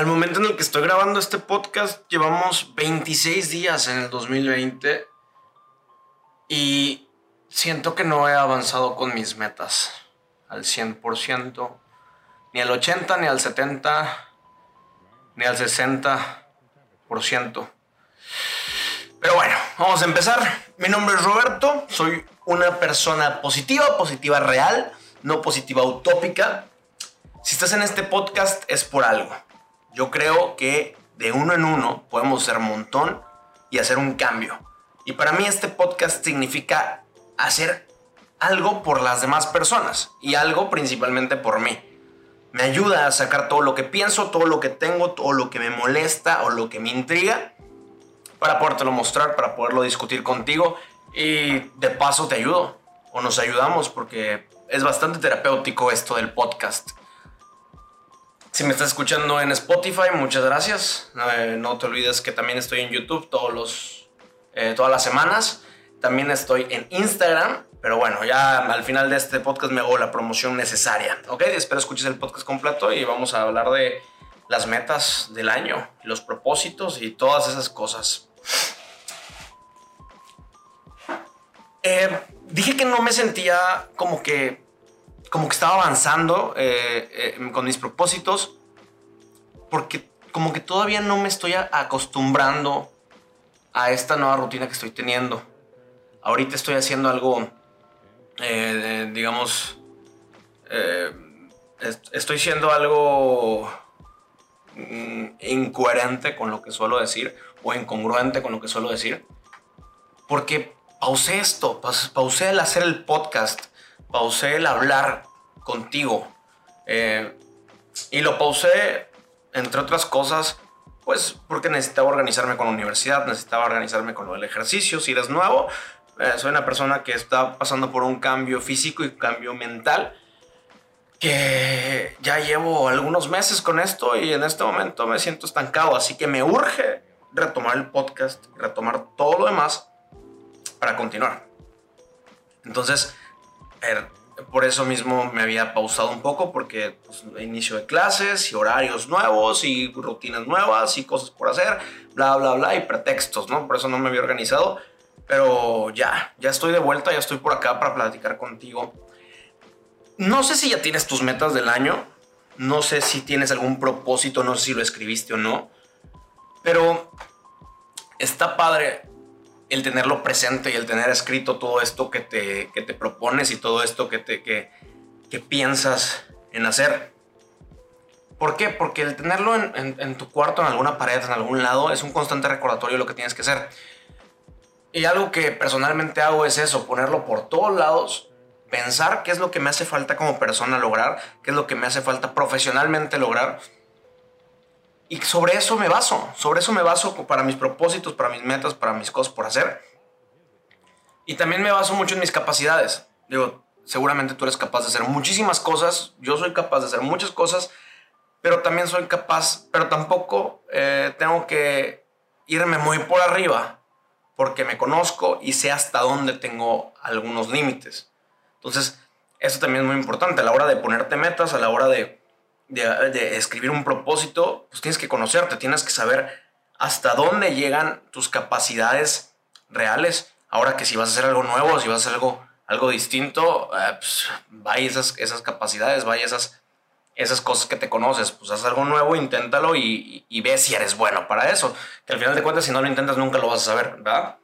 Al momento en el que estoy grabando este podcast, llevamos 26 días en el 2020 y siento que no he avanzado con mis metas al 100%, ni al 80, ni al 70, ni al 60%. Pero bueno, vamos a empezar. Mi nombre es Roberto, soy una persona positiva, positiva real, no positiva utópica. Si estás en este podcast es por algo. Yo creo que de uno en uno podemos ser un montón y hacer un cambio. Y para mí este podcast significa hacer algo por las demás personas y algo principalmente por mí. Me ayuda a sacar todo lo que pienso, todo lo que tengo, todo lo que me molesta o lo que me intriga para podértelo mostrar, para poderlo discutir contigo y de paso te ayudo o nos ayudamos porque es bastante terapéutico esto del podcast. Si me estás escuchando en Spotify, muchas gracias. Eh, no te olvides que también estoy en YouTube todos los, eh, todas las semanas. También estoy en Instagram. Pero bueno, ya al final de este podcast me hago la promoción necesaria. Ok, espero escuches el podcast completo y vamos a hablar de las metas del año, los propósitos y todas esas cosas. Eh, dije que no me sentía como que como que estaba avanzando eh, eh, con mis propósitos, porque como que todavía no me estoy acostumbrando a esta nueva rutina que estoy teniendo. Ahorita estoy haciendo algo, eh, digamos, estoy siendo algo mm, incoherente con lo que suelo decir o incongruente con lo que suelo decir, porque pausé esto, pausé el hacer el podcast pausé el hablar contigo. Eh, y lo pausé, entre otras cosas, pues porque necesitaba organizarme con la universidad, necesitaba organizarme con lo del ejercicio. Si eres nuevo, eh, soy una persona que está pasando por un cambio físico y un cambio mental. Que ya llevo algunos meses con esto y en este momento me siento estancado. Así que me urge retomar el podcast, retomar todo lo demás para continuar. Entonces, por eso mismo me había pausado un poco porque pues, inicio de clases y horarios nuevos y rutinas nuevas y cosas por hacer, bla, bla, bla y pretextos, ¿no? Por eso no me había organizado. Pero ya, ya estoy de vuelta, ya estoy por acá para platicar contigo. No sé si ya tienes tus metas del año, no sé si tienes algún propósito, no sé si lo escribiste o no, pero está padre el tenerlo presente y el tener escrito todo esto que te, te propones y todo esto que, te, que, piensas en hacer. ¿Por qué? Porque el tenerlo en, tu cuarto, en alguna pared, en algún lado, es un constante recordatorio de lo que tienes que hacer. Y algo que personalmente hago es eso, ponerlo por todos lados, pensar qué es lo que me hace falta como persona lograr, qué es lo que me hace falta profesionalmente lograr y sobre eso me baso, sobre eso me baso para mis propósitos, para mis metas, para mis cosas por hacer. Y también me baso mucho en mis capacidades. Digo, seguramente tú eres capaz de hacer muchísimas cosas, yo soy capaz de hacer muchas cosas, pero también soy capaz, pero tampoco eh, tengo que irme muy por arriba, porque me conozco y sé hasta dónde tengo algunos límites. Entonces, eso también es muy importante a la hora de ponerte metas, a la hora de de, escribir un propósito, pues tienes que conocerte, tienes que saber hasta dónde llegan tus capacidades reales. Ahora que si vas a hacer algo nuevo, si vas a hacer algo, algo distinto, eh, pues vaya esas, esas capacidades, vaya esas, esas cosas que te conoces. Pues haz algo nuevo, inténtalo y, y, ve si eres bueno para eso. Que al final de cuentas, si no lo intentas, nunca lo vas a saber, ¿verdad?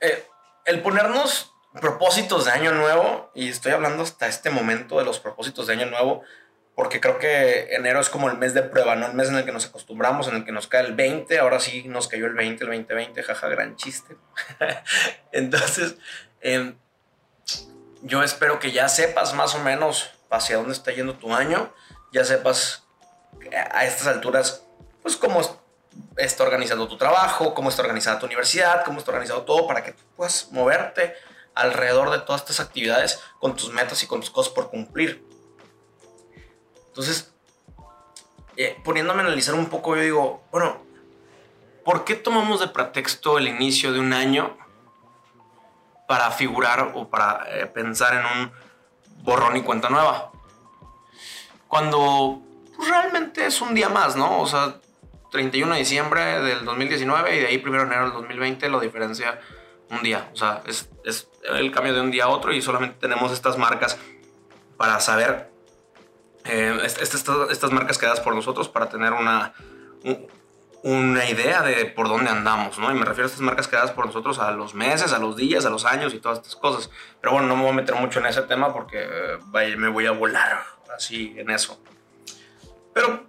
Eh, el ponernos propósitos de año nuevo, y estoy hablando hasta este momento de los propósitos de año nuevo, porque creo que enero es como el mes de prueba, ¿no? El mes en el que nos acostumbramos, en el que nos cae el 20, ahora sí nos cayó el 20, el 2020, jaja, gran chiste. Entonces, em, yo espero que ya sepas más o menos hacia dónde está yendo tu año, ya sepas a estas alturas, pues cómo está organizando tu trabajo, cómo está organizada tu universidad, cómo está organizado todo para que tú puedas moverte alrededor de todas estas actividades con tus metas y con tus cosas por cumplir. Entonces, eh, poniéndome a analizar un poco, yo digo, bueno, ¿por qué tomamos de pretexto el inicio de un año para figurar o para eh, pensar en un borrón y cuenta nueva? Cuando pues realmente es un día más, ¿no? O sea, 31 de diciembre del 2019 y de ahí 1 de enero del 2020 lo diferencia un día. O sea, es, es el cambio de un día a otro y solamente tenemos estas marcas para saber, eh, estas, estas marcas creadas por nosotros para tener una, una idea de por dónde andamos, ¿no? Y me refiero a estas marcas creadas por nosotros a los meses, a los días, a los años y todas estas cosas. Pero bueno, no me voy a meter mucho en ese tema porque eh, me voy a volar así en eso. Pero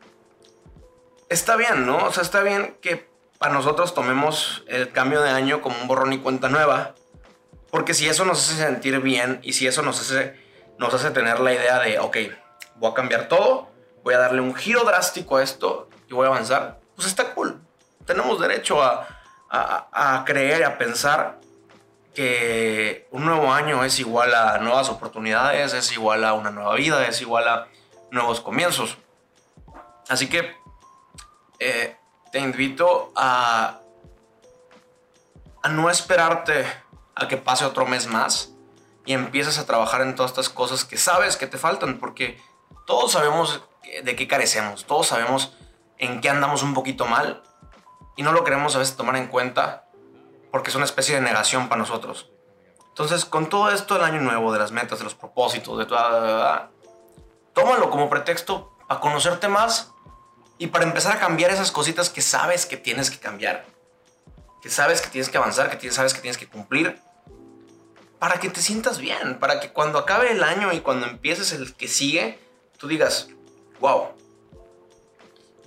está bien, ¿no? O sea, está bien que para nosotros tomemos el cambio de año como un borrón y cuenta nueva. Porque si eso nos hace sentir bien y si eso nos hace, nos hace tener la idea de, ok, voy a cambiar todo, voy a darle un giro drástico a esto y voy a avanzar, pues está cool. Tenemos derecho a, a, a creer, a pensar que un nuevo año es igual a nuevas oportunidades, es igual a una nueva vida, es igual a nuevos comienzos. Así que eh, te invito a, a no esperarte a que pase otro mes más y empieces a trabajar en todas estas cosas que sabes que te faltan, porque todos sabemos de qué carecemos, todos sabemos en qué andamos un poquito mal y no lo queremos a veces tomar en cuenta porque es una especie de negación para nosotros. Entonces, con todo esto del año nuevo, de las metas, de los propósitos, de toda... Tómalo como pretexto a conocerte más y para empezar a cambiar esas cositas que sabes que tienes que cambiar, que sabes que tienes que avanzar, que sabes que tienes que cumplir, para que te sientas bien, para que cuando acabe el año y cuando empieces el que sigue, tú digas, wow,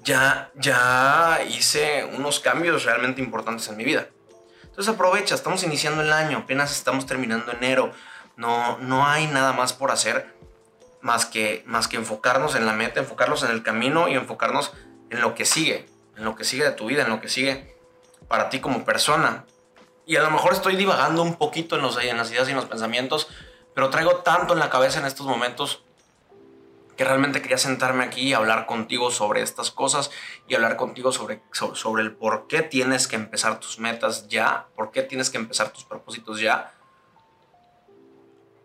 ya, ya hice unos cambios realmente importantes en mi vida. Entonces aprovecha, estamos iniciando el año, apenas estamos terminando enero, no, no hay nada más por hacer más que, más que enfocarnos en la meta, enfocarnos en el camino y enfocarnos en lo que sigue, en lo que sigue de tu vida, en lo que sigue para ti como persona. Y a lo mejor estoy divagando un poquito en, los, en las ideas y en los pensamientos, pero traigo tanto en la cabeza en estos momentos que realmente quería sentarme aquí y hablar contigo sobre estas cosas y hablar contigo sobre, sobre, sobre, el por qué tienes que empezar tus metas ya, por qué tienes que empezar tus propósitos ya.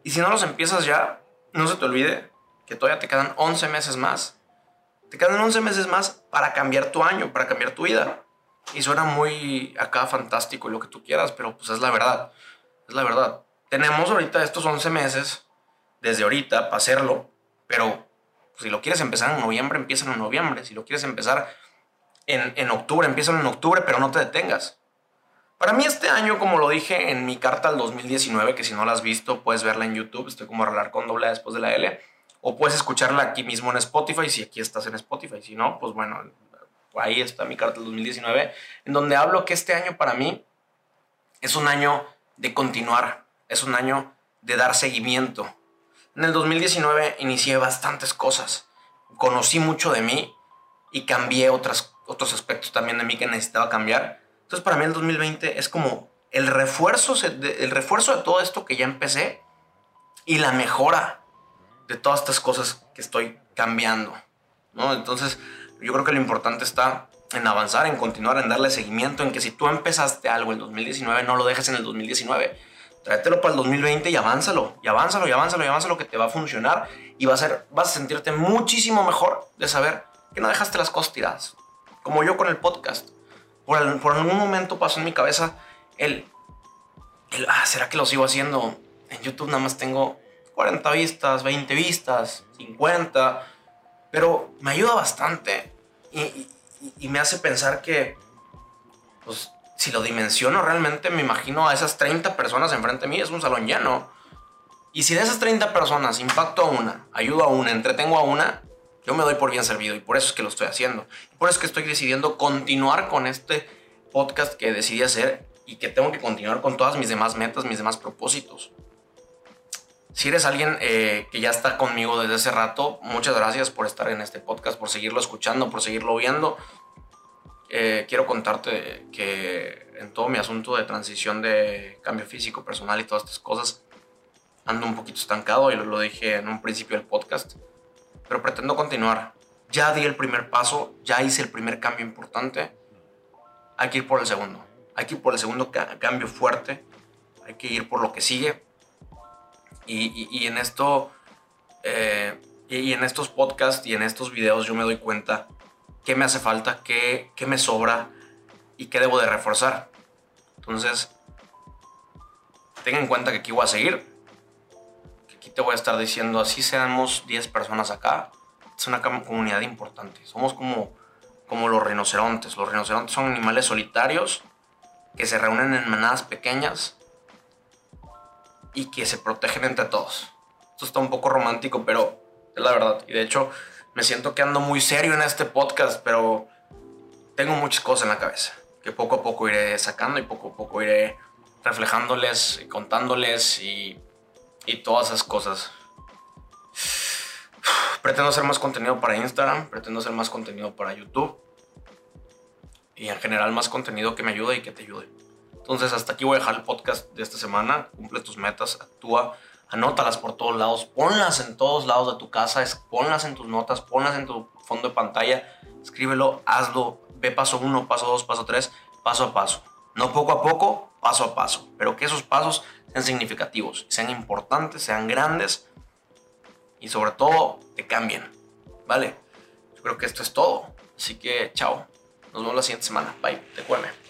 Y si no los empiezas ya, no se te olvide que todavía te quedan 11 meses más. Te quedan 11 meses más para cambiar tu año, para cambiar tu vida. Y suena muy acá fantástico y lo que tú quieras, pero pues es la verdad. Es la verdad. Tenemos ahorita estos 11 meses, desde ahorita, para hacerlo, pero si lo quieres empezar en noviembre, empieza en noviembre. Si lo quieres empezar en, en octubre, empieza en octubre, pero no te detengas. Para mí este año, como lo dije en mi carta al 2019, que si no la has visto puedes verla en YouTube, estoy como a con doble después de la L, o puedes escucharla aquí mismo en Spotify, si aquí estás en Spotify, si no, pues bueno, ahí está mi carta del 2019, en donde hablo que este año para mí es un año de continuar, es un año de dar seguimiento. En el 2019 inicié bastantes cosas, conocí mucho de mí y cambié otras, otros aspectos también de mí que necesitaba cambiar entonces para mí el 2020 es como el refuerzo, el refuerzo de todo esto que ya empecé y la mejora de todas estas cosas que estoy cambiando. ¿no? Entonces yo creo que lo importante está en avanzar, en continuar, en darle seguimiento, en que si tú empezaste algo en el 2019, no lo dejes en el 2019. Tráetelo para el 2020 y avánzalo, y avánzalo, y avánzalo, y avánzalo, que te va a funcionar y va a ser, vas a sentirte muchísimo mejor de saber que no dejaste las cosas tiradas. Como yo con el podcast por, algún momento pasó en mi cabeza el, el, ah, ¿será que lo sigo haciendo? En YouTube nada más tengo 40 vistas, 20 vistas, 50, pero me ayuda bastante y, y, me hace pensar que, pues, si lo dimensiono realmente, me imagino a esas 30 personas enfrente de mí, es un salón lleno. Y si de esas 30 personas impacto a una, ayudo a una, entretengo a una, yo me doy por bien servido y por eso es que lo estoy haciendo. Por eso es que estoy decidiendo continuar con este podcast que decidí hacer y que tengo que continuar con todas mis demás metas, mis demás propósitos. Si eres alguien eh, que ya está conmigo desde hace rato, muchas gracias por estar en este podcast, por seguirlo escuchando, por seguirlo viendo. Eh, quiero contarte que en todo mi asunto de transición de cambio físico, personal y todas estas cosas, ando un poquito estancado y lo dije en un principio del podcast pero pretendo continuar. Ya di el primer paso, ya hice el primer cambio importante. Hay que ir por el segundo. Hay que ir por el segundo cambio fuerte. Hay que ir por lo que sigue. Y, en esto, eh, Y, en estos podcasts y en estos videos yo me doy cuenta qué me hace falta, qué, qué me sobra y qué debo de reforzar. Entonces, ten en cuenta que aquí voy a seguir. Aquí te voy a estar diciendo, así seamos 10 personas acá. Es una comunidad importante. Somos como, como los rinocerontes. Los rinocerontes son animales solitarios que se reúnen en manadas pequeñas y que se protegen entre todos. Esto está un poco romántico, pero es la verdad. Y de hecho, me siento que ando muy serio en este podcast, pero tengo muchas cosas en la cabeza que poco a poco iré sacando y poco a poco iré reflejándoles y contándoles y, y todas esas cosas. Pretendo hacer más contenido para Instagram, pretendo hacer más contenido para YouTube y en general más contenido que me ayude y que te ayude. Entonces hasta aquí voy a dejar el podcast de esta semana. Cumple tus metas, actúa, anótalas por todos lados, ponlas en todos lados de tu casa, ponlas en tus notas, ponlas en tu fondo de pantalla, escríbelo, hazlo, ve paso uno, paso dos, paso tres, paso a paso. No poco a poco, paso a paso, pero que esos pasos sean significativos, sean importantes, sean grandes y sobre todo te cambien. ¿Vale? Yo creo que esto es todo. Así que chao. Nos vemos la siguiente semana. Bye. Te cueme.